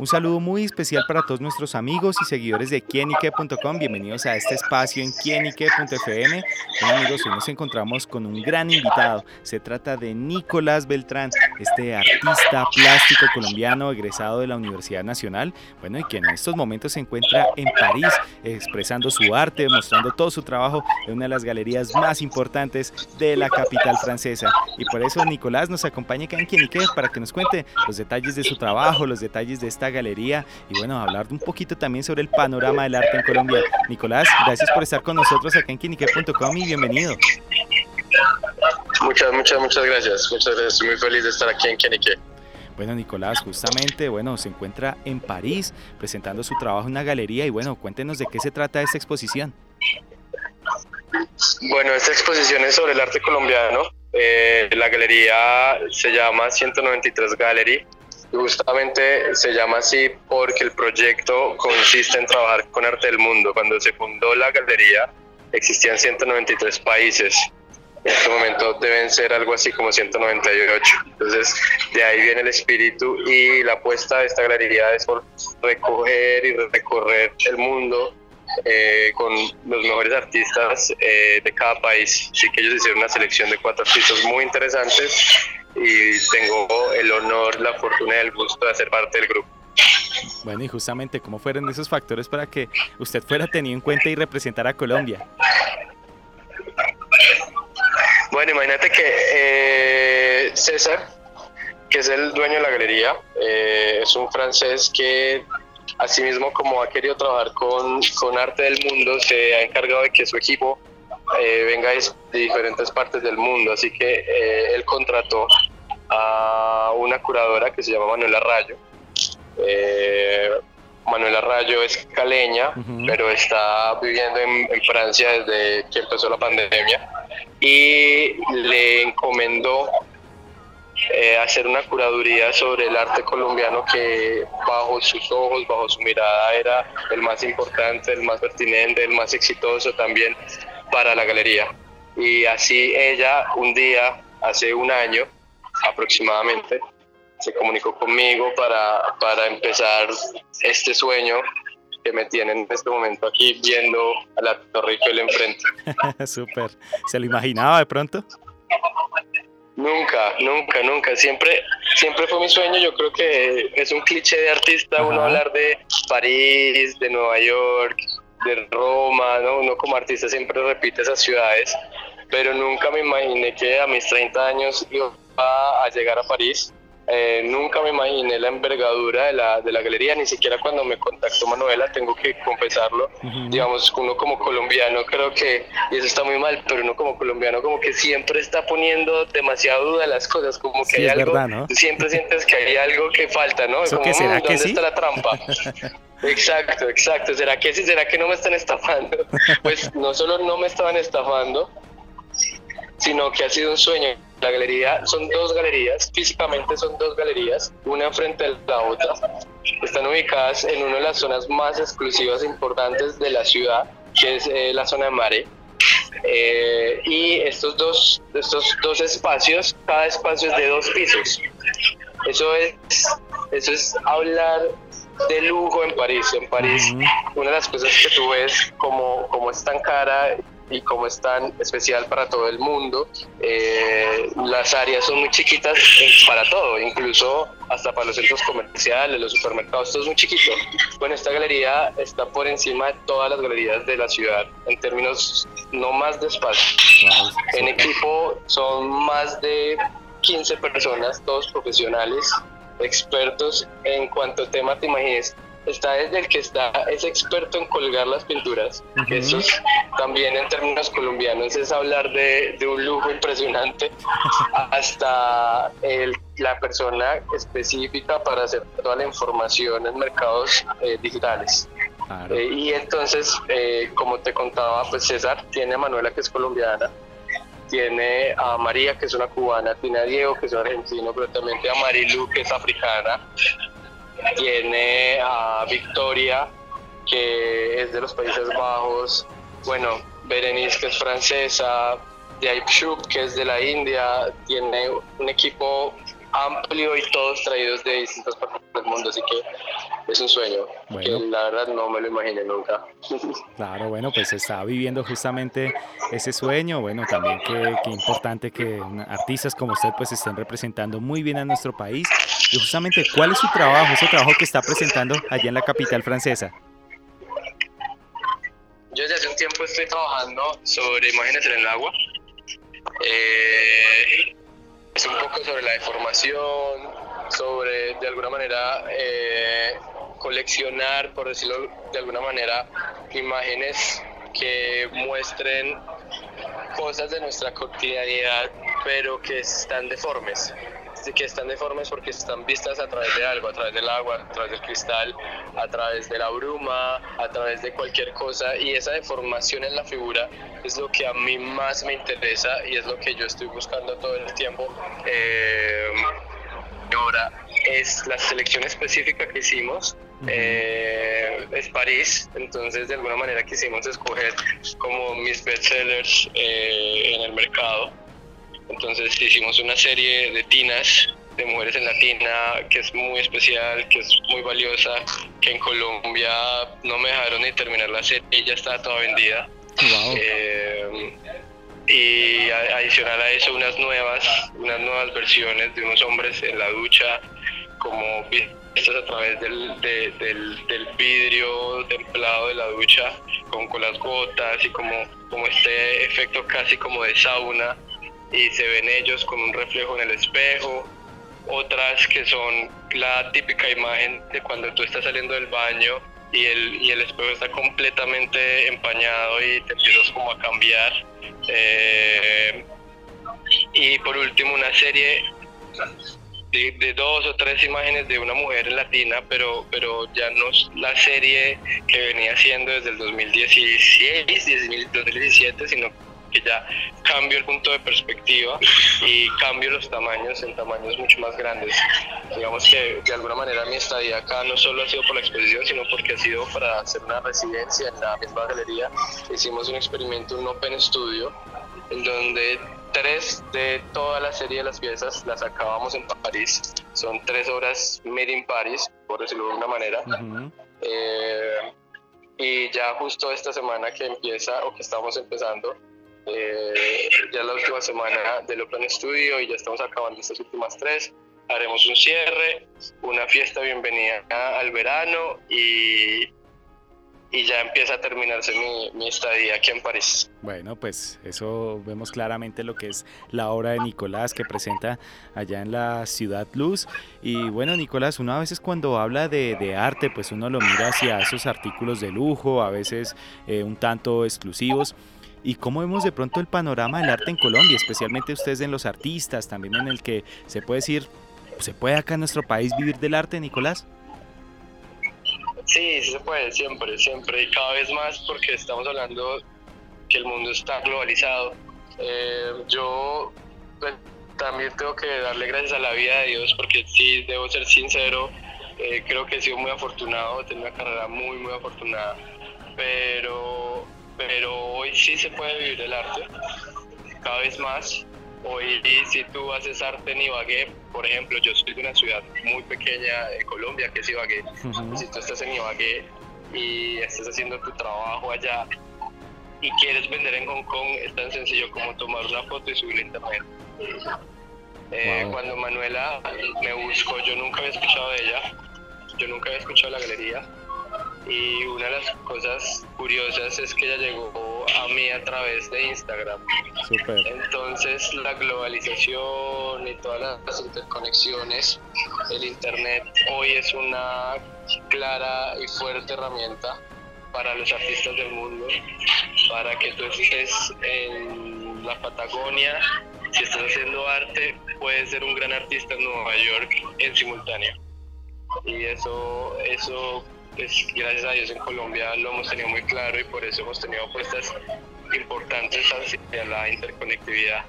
Un saludo muy especial para todos nuestros amigos y seguidores de quienique.com. Bienvenidos a este espacio en quienique.fm. Bueno, amigos, hoy nos encontramos con un gran invitado. Se trata de Nicolás Beltrán, este artista plástico colombiano egresado de la Universidad Nacional. Bueno, y que en estos momentos se encuentra en París expresando su arte, mostrando todo su trabajo en una de las galerías más importantes de la capital francesa. Y por eso Nicolás nos acompaña acá en Quienique para que nos cuente los detalles de su trabajo, los detalles de esta galería y bueno, hablar un poquito también sobre el panorama del arte en Colombia. Nicolás, gracias por estar con nosotros acá en Quinique.com y bienvenido. Muchas, muchas, muchas gracias. Muchas gracias. Estoy muy feliz de estar aquí en Quinique. Bueno, Nicolás, justamente, bueno, se encuentra en París presentando su trabajo en una galería y bueno, cuéntenos de qué se trata esta exposición. Bueno, esta exposición es sobre el arte colombiano. Eh, la galería se llama 193 Gallery Justamente se llama así porque el proyecto consiste en trabajar con arte del mundo. Cuando se fundó la galería existían 193 países. En este momento deben ser algo así como 198. Entonces, de ahí viene el espíritu y la apuesta de esta galería es por recoger y recorrer el mundo eh, con los mejores artistas eh, de cada país. Así que ellos hicieron una selección de cuatro artistas muy interesantes y tengo el honor, la fortuna y el gusto de ser parte del grupo. Bueno, y justamente, ¿cómo fueron esos factores para que usted fuera tenido en cuenta y representara a Colombia? Bueno, imagínate que eh, César, que es el dueño de la galería, eh, es un francés que asimismo como ha querido trabajar con, con arte del mundo, se ha encargado de que su equipo eh, venga de diferentes partes del mundo. Así que eh, él contrató a una curadora que se llama Manuela Rayo. Eh, Manuela Rayo es caleña, pero está viviendo en, Francia desde que empezó la pandemia y le encomendó hacer una curaduría sobre el arte colombiano que bajo sus ojos, bajo su mirada era el más importante, el más pertinente, el más exitoso también para la galería. Y así ella un día, hace un año aproximadamente, se comunicó conmigo para, para empezar este sueño que me tiene en este momento aquí viendo a la Torre Eiffel enfrente. Súper. ¿Se lo imaginaba de pronto? Nunca, nunca, nunca. Siempre, siempre fue mi sueño. Yo creo que es un cliché de artista uno hablar de París, de Nueva York, de Roma, ¿no? Uno como artista siempre repite esas ciudades, pero nunca me imaginé que a mis 30 años iba a llegar a París. Eh, nunca me imaginé la envergadura de la, de la galería, ni siquiera cuando me contactó Manuela, tengo que confesarlo. Digamos, uno como colombiano creo que, y eso está muy mal, pero uno como colombiano como que siempre está poniendo demasiado duda las cosas, como que hay algo, siempre sientes que hay algo que falta, ¿no? como, será ¿dónde está la trampa? Exacto, exacto. ¿Será que sí? ¿Será que no me están estafando? Pues no solo no me estaban estafando, sino que ha sido un sueño. La galería, son dos galerías, físicamente son dos galerías, una frente a la otra. Están ubicadas en una de las zonas más exclusivas e importantes de la ciudad, que es eh, la zona de Mare. Eh, y estos dos, estos dos espacios, cada espacio es de dos pisos. Eso es, eso es hablar de lujo en París. En París, una de las cosas que tú ves como, como es tan cara y como es tan especial para todo el mundo, eh, las áreas son muy chiquitas para todo, incluso hasta para los centros comerciales, los supermercados, todo es muy chiquito. Bueno, esta galería está por encima de todas las galerías de la ciudad, en términos no más de espacio. en equipo son más de 15 personas, todos profesionales, expertos en cuanto tema te imagines. Está desde el que está, es experto en colgar las pinturas, eso también en términos colombianos es hablar de, de un lujo impresionante, hasta el, la persona específica para hacer toda la información en mercados eh, digitales. Eh, y entonces, eh, como te contaba, pues César tiene a Manuela que es colombiana, tiene a María, que es una cubana, tiene a Diego, que es argentino, pero también tiene a Marilu, que es africana, tiene a Victoria, que es de los Países Bajos, bueno, Berenice, que es francesa, de que es de la India, tiene un equipo amplio y todos traídos de distintas partes el mundo, así que es un sueño que la verdad no me lo imaginé nunca. Claro, bueno, pues está viviendo justamente ese sueño, bueno, también qué, importante que artistas como usted pues estén representando muy bien a nuestro país y justamente cuál es su trabajo, ese trabajo que está presentando allá en la capital francesa. Yo desde hace un tiempo estoy trabajando sobre imágenes en el agua. Eh, es un poco sobre la deformación, sobre de alguna manera eh, coleccionar, por decirlo de alguna manera, imágenes que muestren cosas de nuestra cotidianidad, pero que están deformes que están deformes porque están vistas a través de algo, a través del agua, a través del cristal, a través de la bruma, a través de cualquier cosa y esa deformación en la figura es lo que a mí más me interesa y es lo que yo estoy buscando todo el tiempo. Eh, ahora es la selección específica que hicimos eh, es París, entonces de alguna manera quisimos escoger como mis bestsellers eh, en el mercado. Entonces hicimos una serie de tinas de mujeres en latina que es muy especial, que es muy valiosa, que en Colombia no me dejaron ni terminar la serie y ya estaba toda vendida. Eh, y adicional a eso unas nuevas, unas nuevas versiones de unos hombres en la ducha, como vistas a través del, del, vidrio templado de la ducha, con, con las gotas y como, como este efecto casi como de sauna y se ven ellos con un reflejo en el espejo, otras que son la típica imagen de cuando tú estás saliendo del baño y el, y el espejo está completamente empañado y te empiezas como a cambiar. Eh, y por último una serie de, dos o tres imágenes de una mujer latina, pero, pero ya no la serie que venía haciendo desde el 2016, 2017, sino que ya cambio el punto de perspectiva y cambio los tamaños en tamaños mucho más grandes. Digamos que de alguna manera mi estadía acá no solo ha sido por la exposición, sino porque ha sido para hacer una residencia en la misma galería. Hicimos un experimento, un Open Studio, en donde tres de toda la serie de las piezas las acabamos en París. Son tres horas made in Paris, por decirlo de alguna manera. Eh, y ya justo esta semana que empieza o que estamos empezando, eh, ya la última semana del Open Studio y ya estamos acabando estas últimas tres. Haremos un cierre, una fiesta bienvenida al verano y, y ya empieza a terminarse mi, mi, estadía aquí en París. Bueno, pues eso vemos claramente lo que es la obra de Nicolás que presenta allá en la Ciudad Luz. Y bueno, Nicolás, uno a veces cuando habla de, de arte, pues uno lo mira hacia esos artículos de lujo, a veces eh, un tanto exclusivos y cómo vemos de pronto el panorama del arte en Colombia, especialmente ustedes en los artistas, también en el que se puede decir, ¿se puede acá en nuestro país vivir del arte, Nicolás? Sí, sí se puede, siempre, siempre, y cada vez más porque estamos hablando que el mundo está globalizado. Eh, yo pues, también tengo que darle gracias a la vida de Dios porque sí, debo ser sincero, eh, creo que he sido muy afortunado, tengo una carrera muy, muy afortunada, pero pero hoy sí se puede vivir el arte, cada vez más. Hoy si tú haces arte en Ibagué, por ejemplo, yo soy de una ciudad muy pequeña de Colombia, que es Ibagué. Si tú estás en Ibagué y estás haciendo tu trabajo allá y quieres vender en Hong Kong, es tan sencillo como tomar una foto y subirla a internet. Eh, cuando Manuela me buscó, yo nunca había escuchado de ella, yo nunca había escuchado la galería y una de las cosas curiosas es que ella llegó a mí a través de Instagram. Entonces la globalización y todas las interconexiones, el Internet hoy es una clara y fuerte herramienta para los artistas del mundo, para que tú estés en la Patagonia, si estás haciendo arte, puedes ser un gran artista en Nueva York en simultáneo. Y eso, eso pues gracias a Dios en Colombia lo hemos tenido muy claro y por eso hemos tenido apuestas importantes hacia la interconectividad.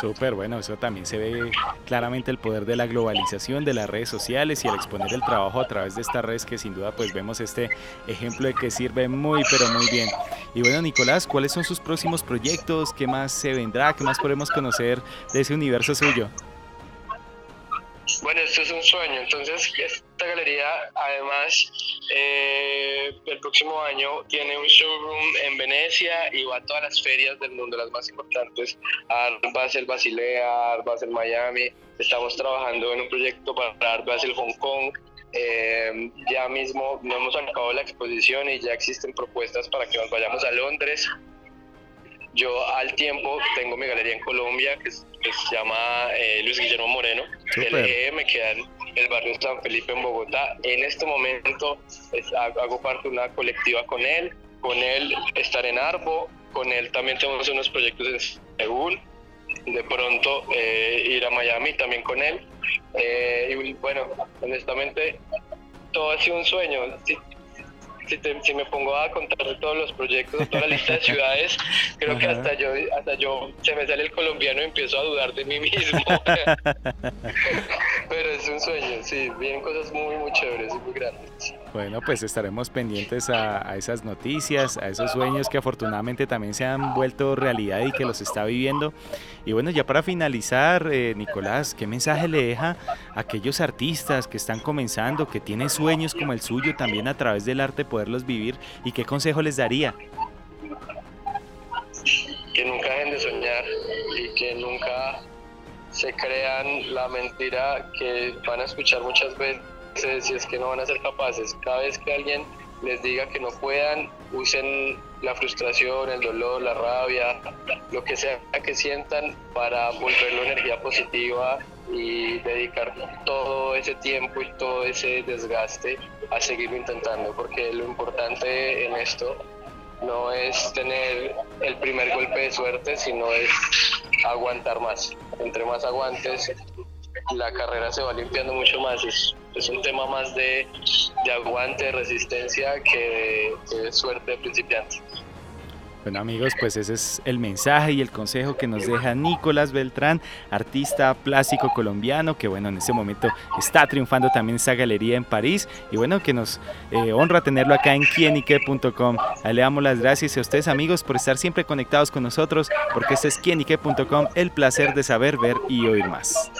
Súper, bueno, eso también se ve claramente el poder de la globalización de las redes sociales y el exponer el trabajo a través de estas redes que sin duda pues vemos este ejemplo de que sirve muy pero muy bien. Y bueno, Nicolás, ¿cuáles son sus próximos proyectos? ¿Qué más se vendrá? ¿Qué más podemos conocer de ese universo suyo? Bueno, esto es un sueño. Entonces, esta galería, además, eh, el próximo año tiene un showroom en Venecia y va a todas las ferias del mundo, las más importantes. Art Basel Basilea, Art Basel Miami. Estamos trabajando en un proyecto para Art Basel Hong Kong. Eh, ya mismo no hemos acabado la exposición y ya existen propuestas para que nos vayamos a Londres. Yo al tiempo tengo mi galería en Colombia que, se llama eh, Luis Guillermo Moreno. LG, me queda en el barrio San Felipe en Bogotá. En este momento hago parte de una colectiva con él. Con él estar en Arbo. Con él también tenemos unos proyectos en Seúl. De pronto eh, ir a Miami también con él. Eh, y bueno, honestamente, todo ha sido un sueño. Si, si, me pongo a contar todos los proyectos, toda la lista de ciudades, creo que hasta yo, hasta yo se me sale el colombiano y empiezo a dudar de mí mismo. Pero es un sueño, sí, vienen cosas muy, muy chéveres y muy grandes. Bueno, pues estaremos pendientes a, esas noticias, a esos sueños que afortunadamente también se han vuelto realidad y que los está viviendo. Y bueno, ya para finalizar, eh, Nicolás, ¿qué mensaje le deja a aquellos artistas que están comenzando, que tienen sueños como el suyo también a través del arte poderlos vivir y qué consejo les daría? Que nunca dejen de soñar y que nunca se crean la mentira que van a escuchar muchas veces si es que no van a ser capaces. Cada vez que alguien les diga que no puedan, usen la frustración, el dolor, la rabia, lo que sea que sientan para volverlo energía positiva y dedicar todo ese tiempo y todo ese desgaste a seguirlo intentando, porque lo importante en esto no es tener el primer golpe de suerte, sino es aguantar más. Entre más aguantes, la carrera se va limpiando mucho más. Es, es un tema más de, de aguante, de resistencia que de, suerte de principiante. Bueno amigos, pues ese es el mensaje y el consejo que nos deja Nicolás Beltrán, artista plástico colombiano, que bueno, en este momento está triunfando también esa galería en París y bueno, que nos eh, honra tenerlo acá en quienique.com. Le damos las gracias a ustedes amigos por estar siempre conectados con nosotros, porque este es quienique.com, el placer de saber, ver y oír más.